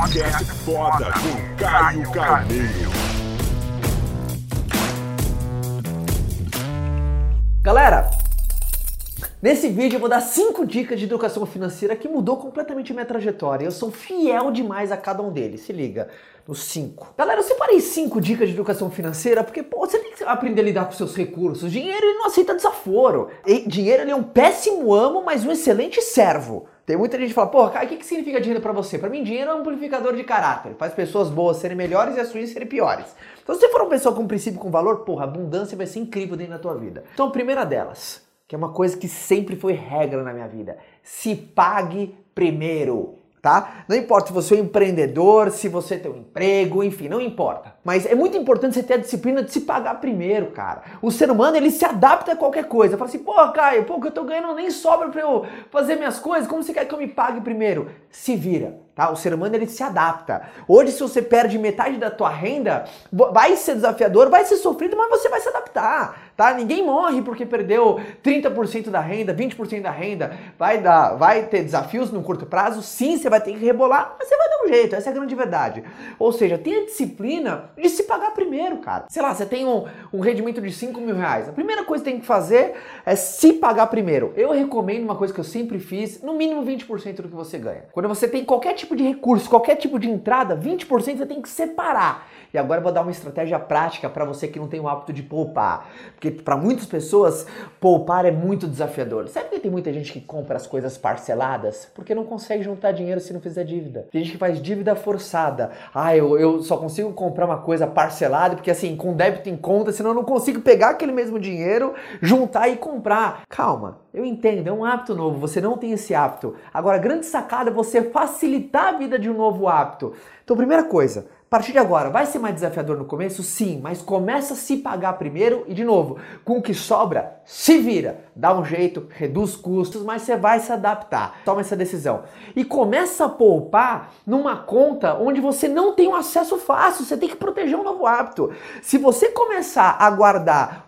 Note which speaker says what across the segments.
Speaker 1: Podcast foda com Caio Carneiro.
Speaker 2: Galera, nesse vídeo eu vou dar 5 dicas de educação financeira que mudou completamente minha trajetória. Eu sou fiel demais a cada um deles. Se liga, nos 5. Galera, eu separei 5 dicas de educação financeira porque pô, você tem que aprender a lidar com seus recursos. Dinheiro ele não aceita desaforo. E dinheiro ele é um péssimo amo, mas um excelente servo. Tem muita gente que fala, porra, o que, que significa dinheiro para você? Para mim, dinheiro é um amplificador de caráter. Faz pessoas boas serem melhores e as suas serem piores. Então, se você for uma pessoa com princípio com valor, porra, abundância vai ser incrível dentro da tua vida. Então, a primeira delas, que é uma coisa que sempre foi regra na minha vida, se pague primeiro tá? Não importa se você é um empreendedor, se você tem um emprego, enfim, não importa. Mas é muito importante você ter a disciplina de se pagar primeiro, cara. O ser humano, ele se adapta a qualquer coisa. Fala assim, pô, Caio, pô, que eu tô ganhando nem sobra pra eu fazer minhas coisas, como você quer que eu me pague primeiro? Se vira, tá? O ser humano, ele se adapta. Hoje, se você perde metade da tua renda, vai ser desafiador, vai ser sofrido, mas você vai se adaptar tá? Ninguém morre porque perdeu 30% da renda, 20% da renda. Vai dar, vai ter desafios no curto prazo, sim, você vai ter que rebolar, mas você vai jeito, essa é a grande verdade. Ou seja, tenha disciplina de se pagar primeiro, cara. Sei lá, você tem um, um rendimento de 5 mil reais. A primeira coisa que tem que fazer é se pagar primeiro. Eu recomendo uma coisa que eu sempre fiz, no mínimo 20% do que você ganha. Quando você tem qualquer tipo de recurso, qualquer tipo de entrada, 20% você tem que separar. E agora eu vou dar uma estratégia prática para você que não tem o hábito de poupar. Porque para muitas pessoas, poupar é muito desafiador. Sabe que tem muita gente que compra as coisas parceladas? Porque não consegue juntar dinheiro se não fizer dívida. Tem gente que faz dívida forçada. Ah, eu, eu só consigo comprar uma coisa parcelada porque assim, com débito em conta, senão eu não consigo pegar aquele mesmo dinheiro, juntar e comprar. Calma, eu entendo, é um hábito novo, você não tem esse hábito. Agora, grande sacada é você facilitar a vida de um novo hábito. Então, primeira coisa, partir de agora, vai ser mais desafiador no começo? Sim, mas começa a se pagar primeiro e, de novo, com o que sobra, se vira. Dá um jeito, reduz custos, mas você vai se adaptar. Toma essa decisão. E começa a poupar numa conta onde você não tem um acesso fácil, você tem que proteger um novo hábito. Se você começar a guardar,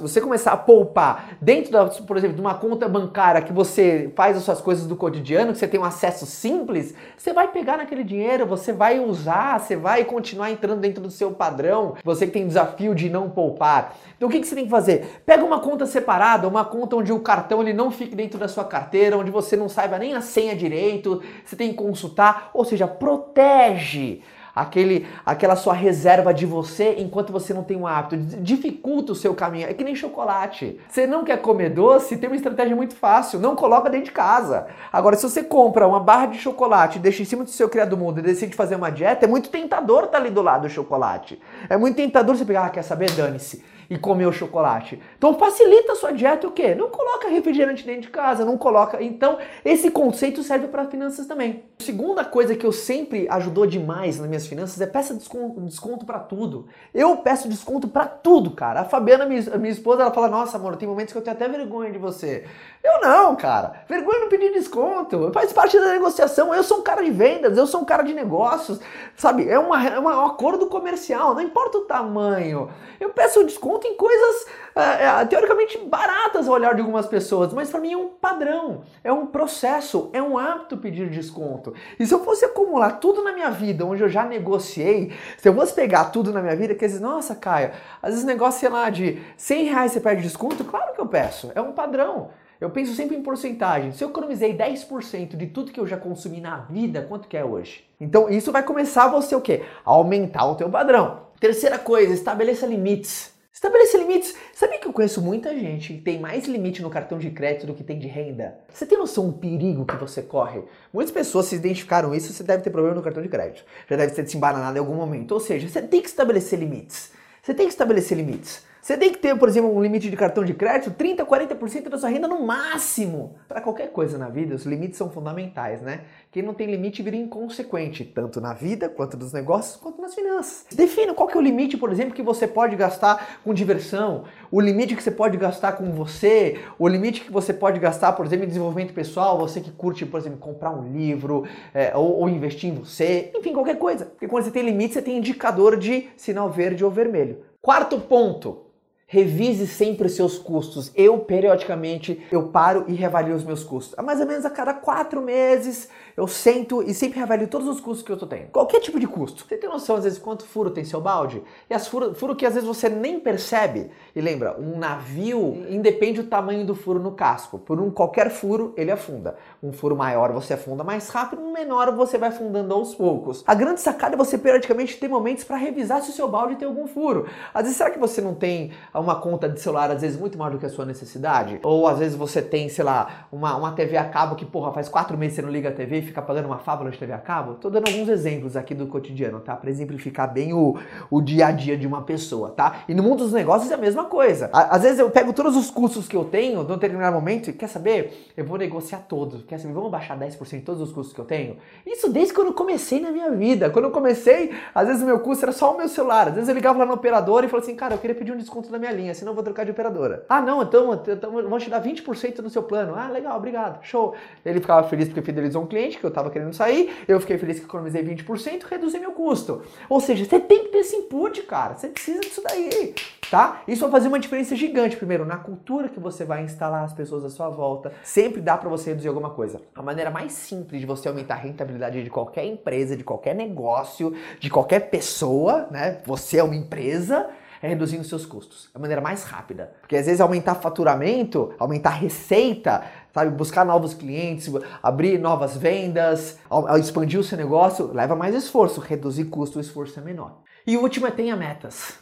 Speaker 2: você começar a poupar dentro, da, por exemplo, de uma conta bancária que você faz as suas coisas do cotidiano, que você tem um acesso simples, você vai pegar naquele dinheiro, você vai usar, você vai continuar entrando dentro do seu padrão, você que tem desafio de não poupar. Então o que, que você tem que fazer? Pega uma conta separada, uma conta onde o cartão ele não fique dentro da sua carteira, onde você não saiba nem a senha direito, você tem que consultar, ou seja, protege aquele, aquela sua reserva de você enquanto você não tem um hábito. Dificulta o seu caminho. É que nem chocolate. Você não quer comer doce, tem uma estratégia muito fácil. Não coloca dentro de casa. Agora, se você compra uma barra de chocolate, deixa em cima do seu criado mundo e decide fazer uma dieta, é muito tentador estar tá ali do lado do chocolate. É muito tentador você pegar, ah, quer saber? Dane-se e comer o chocolate. Então facilita a sua dieta o quê? Não coloca refrigerante dentro de casa, não coloca. Então, esse conceito serve para finanças também. Segunda coisa que eu sempre ajudou demais nas minhas finanças é peça desconto, desconto para tudo. Eu peço desconto para tudo, cara. A Fabiana, minha, minha esposa, ela fala: "Nossa, amor, tem momentos que eu tenho até vergonha de você". Eu não, cara. Vergonha não pedir desconto. Faz parte da negociação. Eu sou um cara de vendas, eu sou um cara de negócios, sabe? É, uma, é um acordo comercial, não importa o tamanho. Eu peço desconto em coisas é, teoricamente baratas ao olhar de algumas pessoas, mas para mim é um padrão, é um processo, é um hábito pedir desconto. E se eu fosse acumular tudo na minha vida, onde eu já negociei, se eu fosse pegar tudo na minha vida, quer dizer, nossa, Caio, às vezes negócio, sei lá, de 100 reais você pede desconto, claro que eu peço, é um padrão. Eu penso sempre em porcentagem. Se eu economizei 10% de tudo que eu já consumi na vida, quanto que é hoje? Então isso vai começar você o quê? A aumentar o teu padrão. Terceira coisa, estabeleça limites. Estabeleça limites. Sabia que eu conheço muita gente que tem mais limite no cartão de crédito do que tem de renda? Você tem noção do perigo que você corre? Muitas pessoas se identificaram isso, você deve ter problema no cartão de crédito. Já deve ter se embananado em algum momento. Ou seja, você tem que estabelecer limites. Você tem que estabelecer limites. Você tem que ter, por exemplo, um limite de cartão de crédito 30, 40% da sua renda no máximo. Para qualquer coisa na vida, os limites são fundamentais, né? Quem não tem limite vira inconsequente, tanto na vida, quanto nos negócios, quanto nas finanças. Defina qual que é o limite, por exemplo, que você pode gastar com diversão, o limite que você pode gastar com você, o limite que você pode gastar, por exemplo, em desenvolvimento pessoal, você que curte, por exemplo, comprar um livro é, ou, ou investir em você, enfim, qualquer coisa. Porque quando você tem limite, você tem indicador de sinal verde ou vermelho. Quarto ponto, Revise sempre os seus custos. Eu, periodicamente, eu paro e reavalio os meus custos. A mais ou menos a cada quatro meses, eu sento e sempre reavalio todos os custos que eu tô tendo. Qualquer tipo de custo. Você tem noção, às vezes, quanto furo tem seu balde? E as furo, furo que às vezes você nem percebe. E lembra, um navio independe do tamanho do furo no casco. Por um qualquer furo, ele afunda. Um furo maior você afunda mais rápido, um menor você vai afundando aos poucos. A grande sacada é você periodicamente ter momentos para revisar se o seu balde tem algum furo. Às vezes, será que você não tem uma conta de celular, às vezes, muito maior do que a sua necessidade? Ou às vezes você tem, sei lá, uma, uma TV a cabo que, porra, faz quatro meses você não liga a TV e fica pagando uma fábula de TV a cabo? Tô dando alguns exemplos aqui do cotidiano, tá? Pra exemplificar bem o, o dia a dia de uma pessoa, tá? E no mundo dos negócios é a mesma coisa. Às vezes eu pego todos os custos que eu tenho num determinado momento e, quer saber? Eu vou negociar todos. Quer saber? Vamos baixar 10% de todos os custos que eu tenho? Isso desde quando eu comecei na minha vida. Quando eu comecei, às vezes o meu custo era só o meu celular. Às vezes eu ligava lá no operador e falava assim, cara, eu queria pedir um desconto da minha linha, senão eu vou trocar de operadora. Ah, não, então, então vou te dar 20% no seu plano. Ah, legal, obrigado, show. Ele ficava feliz porque fidelizou um cliente que eu tava querendo sair, eu fiquei feliz que economizei 20%, reduzi meu custo. Ou seja, você tem que ter esse input, cara. Você precisa disso daí, tá? Isso vai fazer uma diferença gigante, primeiro, na cultura que você vai instalar as pessoas à sua volta. Sempre dá para você reduzir alguma coisa. A maneira mais simples de você aumentar a rentabilidade de qualquer empresa, de qualquer negócio, de qualquer pessoa, né? Você é uma empresa, é reduzindo seus custos. É a maneira mais rápida. Porque às vezes aumentar faturamento, aumentar receita, sabe, buscar novos clientes, abrir novas vendas, expandir o seu negócio, leva mais esforço. Reduzir custo, o esforço é menor. E o último é tenha metas.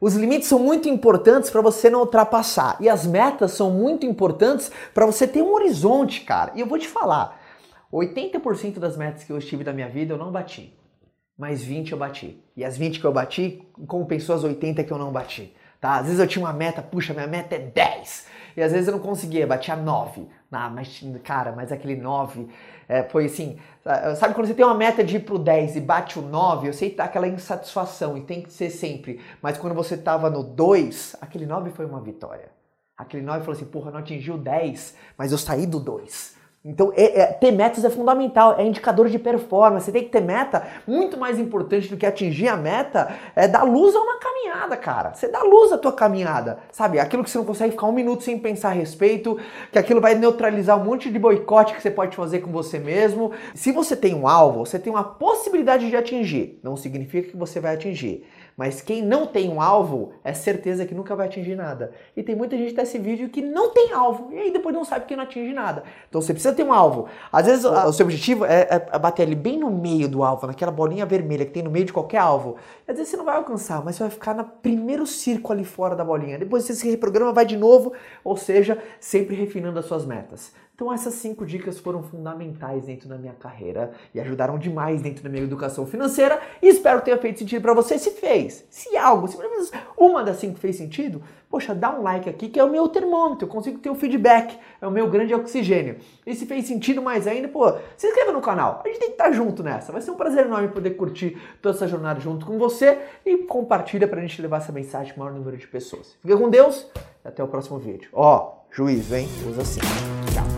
Speaker 2: Os limites são muito importantes para você não ultrapassar. E as metas são muito importantes para você ter um horizonte, cara. E eu vou te falar, 80% das metas que eu estive na minha vida eu não bati mas 20 eu bati. E as 20 que eu bati compensou as 80 que eu não bati. Tá? Às vezes eu tinha uma meta, puxa, minha meta é 10. E às vezes eu não conseguia, batia 9. Ah, mas, cara, mas aquele 9 é, foi assim. Sabe quando você tem uma meta de ir pro 10 e bate o 9, eu sei que tá aquela insatisfação e tem que ser sempre. Mas quando você tava no 2, aquele 9 foi uma vitória. Aquele 9 falou assim, porra, não atingiu o 10, mas eu saí do 2. Então, é, é, ter metas é fundamental, é indicador de performance. Você tem que ter meta. Muito mais importante do que atingir a meta é dar luz a uma caminhada, cara. Você dá luz à tua caminhada, sabe? Aquilo que você não consegue ficar um minuto sem pensar a respeito, que aquilo vai neutralizar um monte de boicote que você pode fazer com você mesmo. Se você tem um alvo, você tem uma possibilidade de atingir. Não significa que você vai atingir. Mas quem não tem um alvo, é certeza que nunca vai atingir nada. E tem muita gente nesse vídeo que não tem alvo, e aí depois não sabe que não atinge nada. Então você precisa ter um alvo. Às vezes o seu objetivo é, é bater ali bem no meio do alvo, naquela bolinha vermelha que tem no meio de qualquer alvo. Às vezes você não vai alcançar, mas você vai ficar no primeiro círculo ali fora da bolinha. Depois você se reprograma, vai de novo, ou seja, sempre refinando as suas metas. Então essas cinco dicas foram fundamentais dentro da minha carreira e ajudaram demais dentro da minha educação financeira e espero que tenha feito sentido para você. Se fez, se algo, se pelo menos uma das cinco fez sentido, poxa, dá um like aqui que é o meu termômetro, eu consigo ter o feedback, é o meu grande oxigênio. E se fez sentido mais ainda, pô, se inscreva no canal, a gente tem que estar junto nessa. Vai ser um prazer enorme poder curtir toda essa jornada junto com você e compartilha pra gente levar essa mensagem para o maior número de pessoas. Fica com Deus e até o próximo vídeo. Ó, juízo, hein? Usa assim. Tchau.